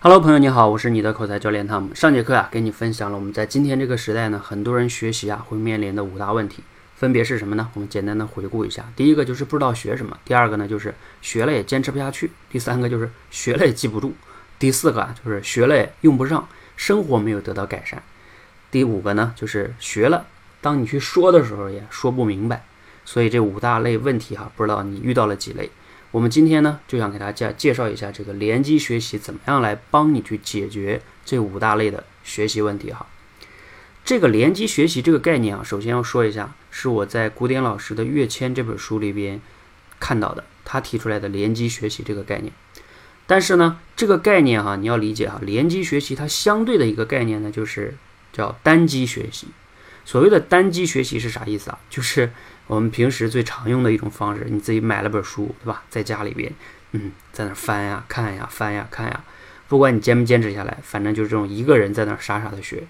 Hello，朋友你好，我是你的口才教练汤姆。上节课啊，给你分享了我们在今天这个时代呢，很多人学习啊会面临的五大问题，分别是什么呢？我们简单的回顾一下。第一个就是不知道学什么，第二个呢就是学了也坚持不下去，第三个就是学了也记不住，第四个啊就是学了也用不上，生活没有得到改善。第五个呢就是学了，当你去说的时候也说不明白。所以这五大类问题哈，不知道你遇到了几类。我们今天呢，就想给大家介绍一下这个联机学习怎么样来帮你去解决这五大类的学习问题哈。这个联机学习这个概念啊，首先要说一下，是我在古典老师的《跃迁》这本书里边看到的，他提出来的联机学习这个概念。但是呢，这个概念哈，你要理解哈，联机学习它相对的一个概念呢，就是叫单机学习。所谓的单机学习是啥意思啊？就是我们平时最常用的一种方式，你自己买了本书，对吧？在家里边，嗯，在那翻呀、看呀、翻呀、看呀，不管你坚不坚持下来，反正就是这种一个人在那傻傻的学。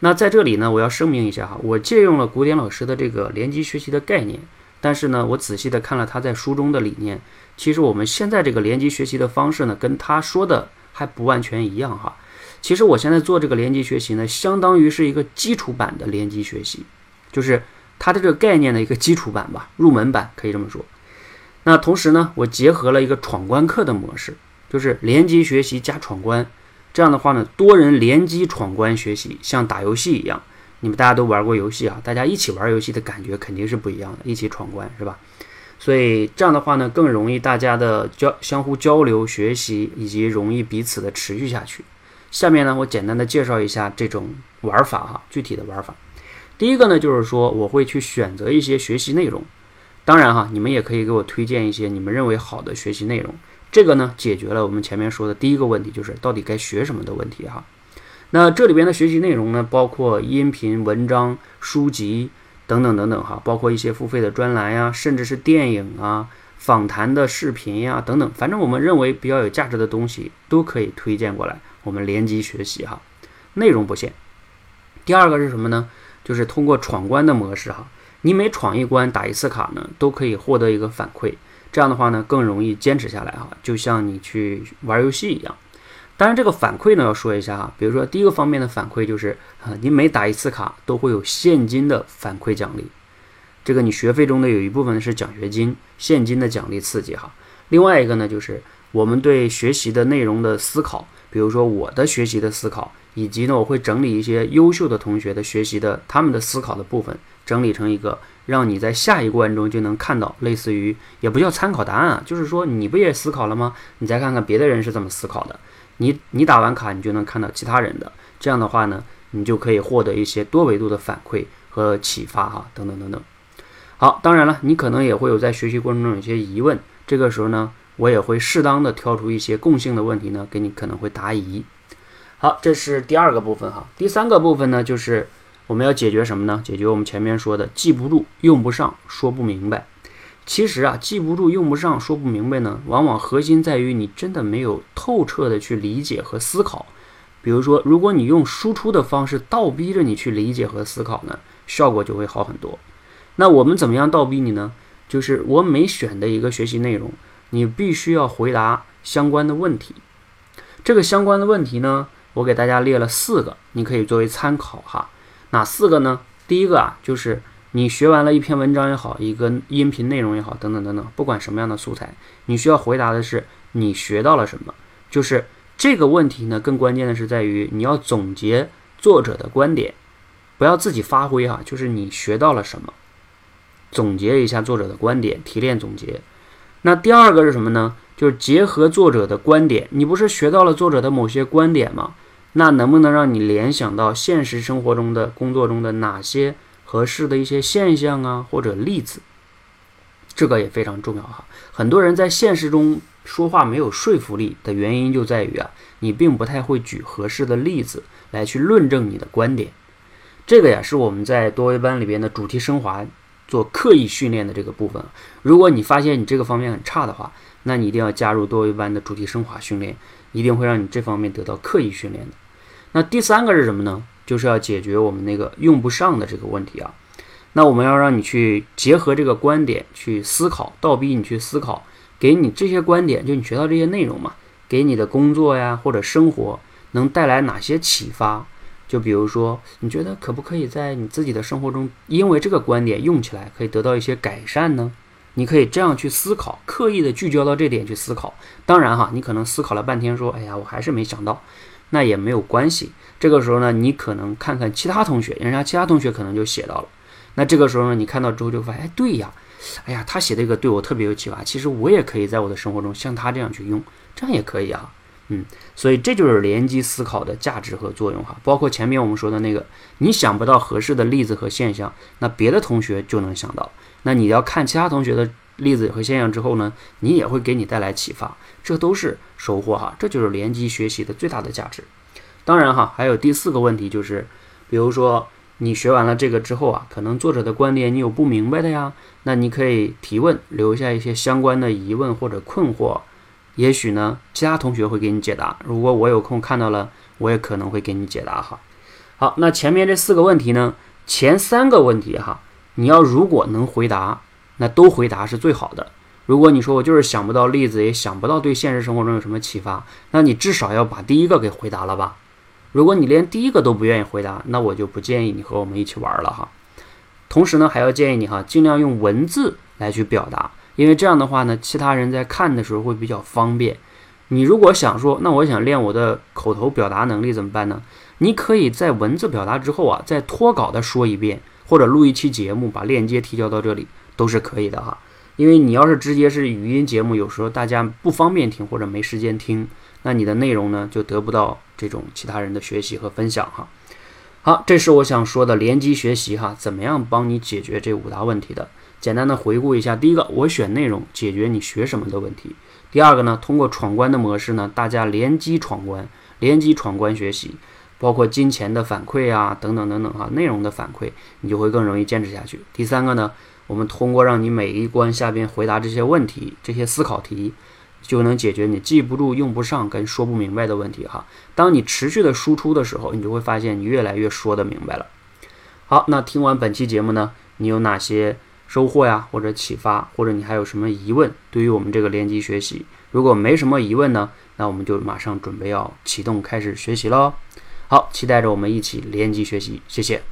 那在这里呢，我要声明一下哈，我借用了古典老师的这个联机学习的概念，但是呢，我仔细的看了他在书中的理念，其实我们现在这个联机学习的方式呢，跟他说的还不完全一样哈。其实我现在做这个联机学习呢，相当于是一个基础版的联机学习，就是。它的这个概念的一个基础版吧，入门版可以这么说。那同时呢，我结合了一个闯关课的模式，就是联机学习加闯关。这样的话呢，多人联机闯关学习，像打游戏一样。你们大家都玩过游戏啊，大家一起玩游戏的感觉肯定是不一样的，一起闯关是吧？所以这样的话呢，更容易大家的交相互交流学习，以及容易彼此的持续下去。下面呢，我简单的介绍一下这种玩法哈，具体的玩法。第一个呢，就是说我会去选择一些学习内容，当然哈，你们也可以给我推荐一些你们认为好的学习内容。这个呢，解决了我们前面说的第一个问题，就是到底该学什么的问题哈。那这里边的学习内容呢，包括音频、文章、书籍等等等等哈，包括一些付费的专栏呀，甚至是电影啊、访谈的视频呀等等，反正我们认为比较有价值的东西都可以推荐过来，我们联机学习哈，内容不限。第二个是什么呢？就是通过闯关的模式哈，你每闯一关打一次卡呢，都可以获得一个反馈。这样的话呢，更容易坚持下来哈，就像你去玩游戏一样。当然，这个反馈呢要说一下哈，比如说第一个方面的反馈就是啊，你每打一次卡都会有现金的反馈奖励。这个你学费中的有一部分是奖学金，现金的奖励刺激哈。另外一个呢，就是我们对学习的内容的思考，比如说我的学习的思考。以及呢，我会整理一些优秀的同学的学习的他们的思考的部分，整理成一个让你在下一关中就能看到，类似于也不叫参考答案啊，就是说你不也思考了吗？你再看看别的人是怎么思考的，你你打完卡你就能看到其他人的，这样的话呢，你就可以获得一些多维度的反馈和启发哈，等等等等。好，当然了，你可能也会有在学习过程中有些疑问，这个时候呢，我也会适当的挑出一些共性的问题呢，给你可能会答疑。好，这是第二个部分哈。第三个部分呢，就是我们要解决什么呢？解决我们前面说的记不住、用不上、说不明白。其实啊，记不住、用不上、说不明白呢，往往核心在于你真的没有透彻的去理解和思考。比如说，如果你用输出的方式倒逼着你去理解和思考呢，效果就会好很多。那我们怎么样倒逼你呢？就是我每选的一个学习内容，你必须要回答相关的问题。这个相关的问题呢？我给大家列了四个，你可以作为参考哈。哪四个呢？第一个啊，就是你学完了一篇文章也好，一个音频内容也好，等等等等，不管什么样的素材，你需要回答的是你学到了什么。就是这个问题呢，更关键的是在于你要总结作者的观点，不要自己发挥哈，就是你学到了什么，总结一下作者的观点，提炼总结。那第二个是什么呢？就是结合作者的观点，你不是学到了作者的某些观点吗？那能不能让你联想到现实生活中的工作中的哪些合适的一些现象啊，或者例子？这个也非常重要哈。很多人在现实中说话没有说服力的原因就在于啊，你并不太会举合适的例子来去论证你的观点。这个呀，是我们在多维班里边的主题升华做刻意训练的这个部分。如果你发现你这个方面很差的话，那你一定要加入多维班的主题升华训练，一定会让你这方面得到刻意训练的。那第三个是什么呢？就是要解决我们那个用不上的这个问题啊。那我们要让你去结合这个观点去思考，倒逼你去思考，给你这些观点，就你学到这些内容嘛，给你的工作呀或者生活能带来哪些启发？就比如说，你觉得可不可以在你自己的生活中，因为这个观点用起来可以得到一些改善呢？你可以这样去思考，刻意的聚焦到这点去思考。当然哈，你可能思考了半天，说，哎呀，我还是没想到，那也没有关系。这个时候呢，你可能看看其他同学，人家其他同学可能就写到了。那这个时候呢，你看到之后就发现，哎，对呀，哎呀，他写这个对我特别有启发。其实我也可以在我的生活中像他这样去用，这样也可以啊。嗯，所以这就是联机思考的价值和作用哈。包括前面我们说的那个，你想不到合适的例子和现象，那别的同学就能想到。那你要看其他同学的例子和现象之后呢，你也会给你带来启发，这都是收获哈。这就是联机学习的最大的价值。当然哈，还有第四个问题就是，比如说你学完了这个之后啊，可能作者的观点你有不明白的呀，那你可以提问，留下一些相关的疑问或者困惑。也许呢，其他同学会给你解答。如果我有空看到了，我也可能会给你解答哈。好，那前面这四个问题呢，前三个问题哈，你要如果能回答，那都回答是最好的。如果你说我就是想不到例子，也想不到对现实生活中有什么启发，那你至少要把第一个给回答了吧。如果你连第一个都不愿意回答，那我就不建议你和我们一起玩了哈。同时呢，还要建议你哈，尽量用文字来去表达。因为这样的话呢，其他人在看的时候会比较方便。你如果想说，那我想练我的口头表达能力怎么办呢？你可以在文字表达之后啊，再脱稿的说一遍，或者录一期节目，把链接提交到这里都是可以的哈。因为你要是直接是语音节目，有时候大家不方便听或者没时间听，那你的内容呢就得不到这种其他人的学习和分享哈。好，这是我想说的联机学习哈，怎么样帮你解决这五大问题的？简单的回顾一下，第一个，我选内容解决你学什么的问题；第二个呢，通过闯关的模式呢，大家联机闯关，联机闯关学习，包括金钱的反馈啊，等等等等哈，内容的反馈，你就会更容易坚持下去。第三个呢，我们通过让你每一关下边回答这些问题，这些思考题，就能解决你记不住、用不上跟说不明白的问题哈。当你持续的输出的时候，你就会发现你越来越说得明白了。好，那听完本期节目呢，你有哪些？收获呀，或者启发，或者你还有什么疑问？对于我们这个联机学习，如果没什么疑问呢，那我们就马上准备要启动开始学习喽。好，期待着我们一起联机学习，谢谢。